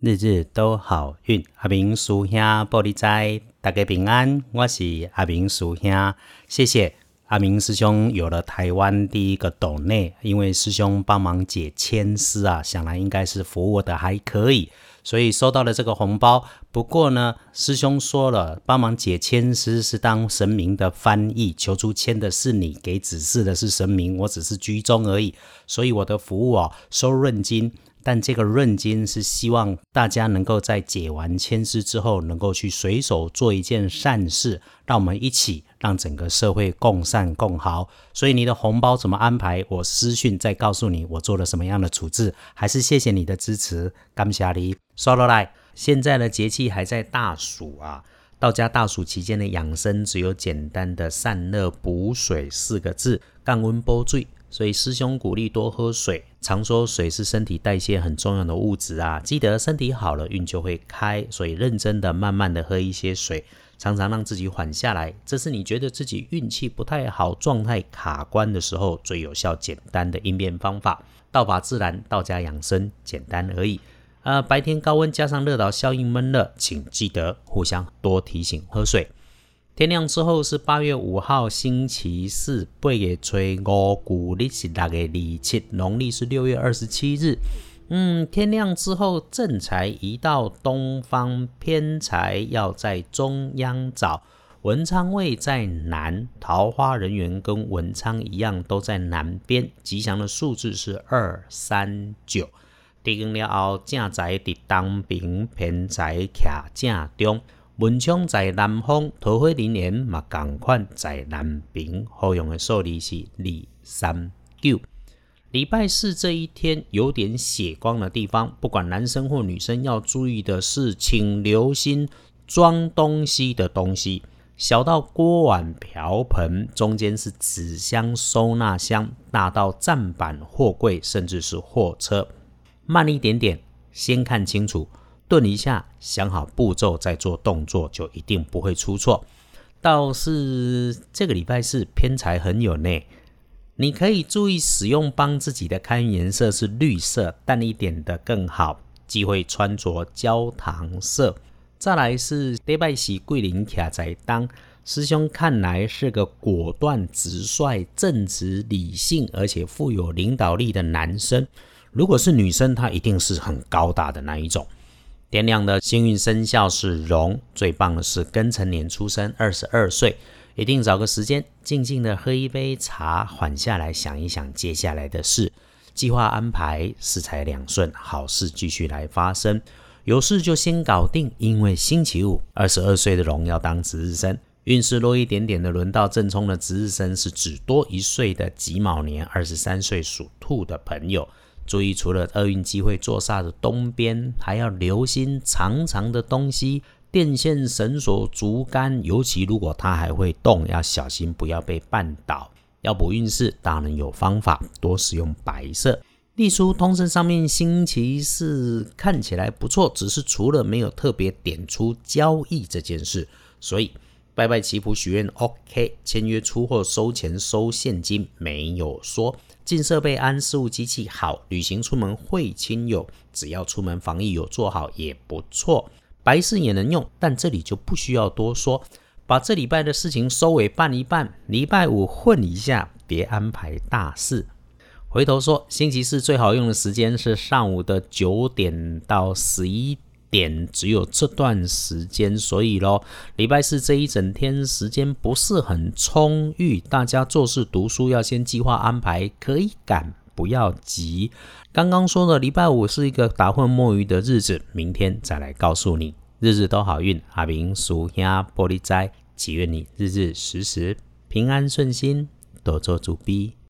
日日都好运，阿明叔兄玻璃斋，大家平安。我是阿明叔兄，谢谢阿明师兄有了台湾第一个斗内，因为师兄帮忙解签诗啊，想来应该是服务的还可以，所以收到了这个红包。不过呢，师兄说了，帮忙解签诗是当神明的翻译，求出签的是你，给指示的是神明，我只是居中而已，所以我的服务哦，收润金。但这个润金是希望大家能够在解完签诗之后，能够去随手做一件善事，让我们一起让整个社会共善共好。所以你的红包怎么安排？我私讯再告诉你我做了什么样的处置。还是谢谢你的支持，感谢你。刷落来，现在的节气还在大暑啊，道家大暑期间的养生只有简单的散热补水四个字，降温补水。所以师兄鼓励多喝水，常说水是身体代谢很重要的物质啊。记得身体好了，运就会开。所以认真的、慢慢的喝一些水，常常让自己缓下来。这是你觉得自己运气不太好、状态卡关的时候最有效、简单的应变方法。道法自然，道家养生，简单而已。呃，白天高温加上热岛效应闷热，请记得互相多提醒喝水。天亮之后是八月五号星期四，八月初五，古历是六月二七，农历是六月二十七日。嗯，天亮之后正财移到东方，偏财要在中央找。文昌位在南，桃花人员跟文昌一样都在南边。吉祥的数字是二三九。地根了后，正财伫东边，偏财徛正中。文昌在南方，桃花人缘嘛，共款在南平。好用的数字是二三九。礼拜四这一天有点血光的地方，不管男生或女生要注意的是，请留心装东西的东西，小到锅碗瓢盆，中间是纸箱、收纳箱，大到站板、货柜，甚至是货车，慢一点点，先看清楚。顿一下，想好步骤再做动作，就一定不会出错。倒是这个礼拜是偏财很有呢，你可以注意使用，帮自己的开运颜色是绿色，淡一点的更好。忌讳穿着焦糖色。再来是礼拜喜桂林卡在当师兄看来是个果断、直率、正直、理性，而且富有领导力的男生。如果是女生，她一定是很高大的那一种。天亮的幸运生肖是龙，最棒的是庚辰年出生，二十二岁，一定找个时间静静的喝一杯茶，缓下来想一想接下来的事，计划安排，事财两顺，好事继续来发生。有事就先搞定，因为星期五，二十二岁的龙要当值日生，运势弱一点点的，轮到正冲的值日生是只多一岁的己卯年，二十三岁属兔的朋友。注意，除了厄运机会坐煞的东边，还要留心长长的东西，电线、绳索、竹竿，尤其如果它还会动，要小心不要被绊倒。要补运势，当然有方法，多使用白色。隶书通身上面星期四看起来不错，只是除了没有特别点出交易这件事，所以拜拜祈福许愿 OK，签约出货收钱收现金没有说。进设备安，事务机器好，旅行出门会亲友，只要出门防疫有做好也不错。白事也能用，但这里就不需要多说。把这礼拜的事情收尾办一办，礼拜五混一下，别安排大事。回头说，星期四最好用的时间是上午的九点到十一。点只有这段时间，所以咯，礼拜四这一整天时间不是很充裕，大家做事读书要先计划安排，可以赶不要急。刚刚说的礼拜五是一个打混摸鱼的日子，明天再来告诉你，日日都好运。阿明属下玻璃斋，祈愿你日日时时平安顺心，多做主逼。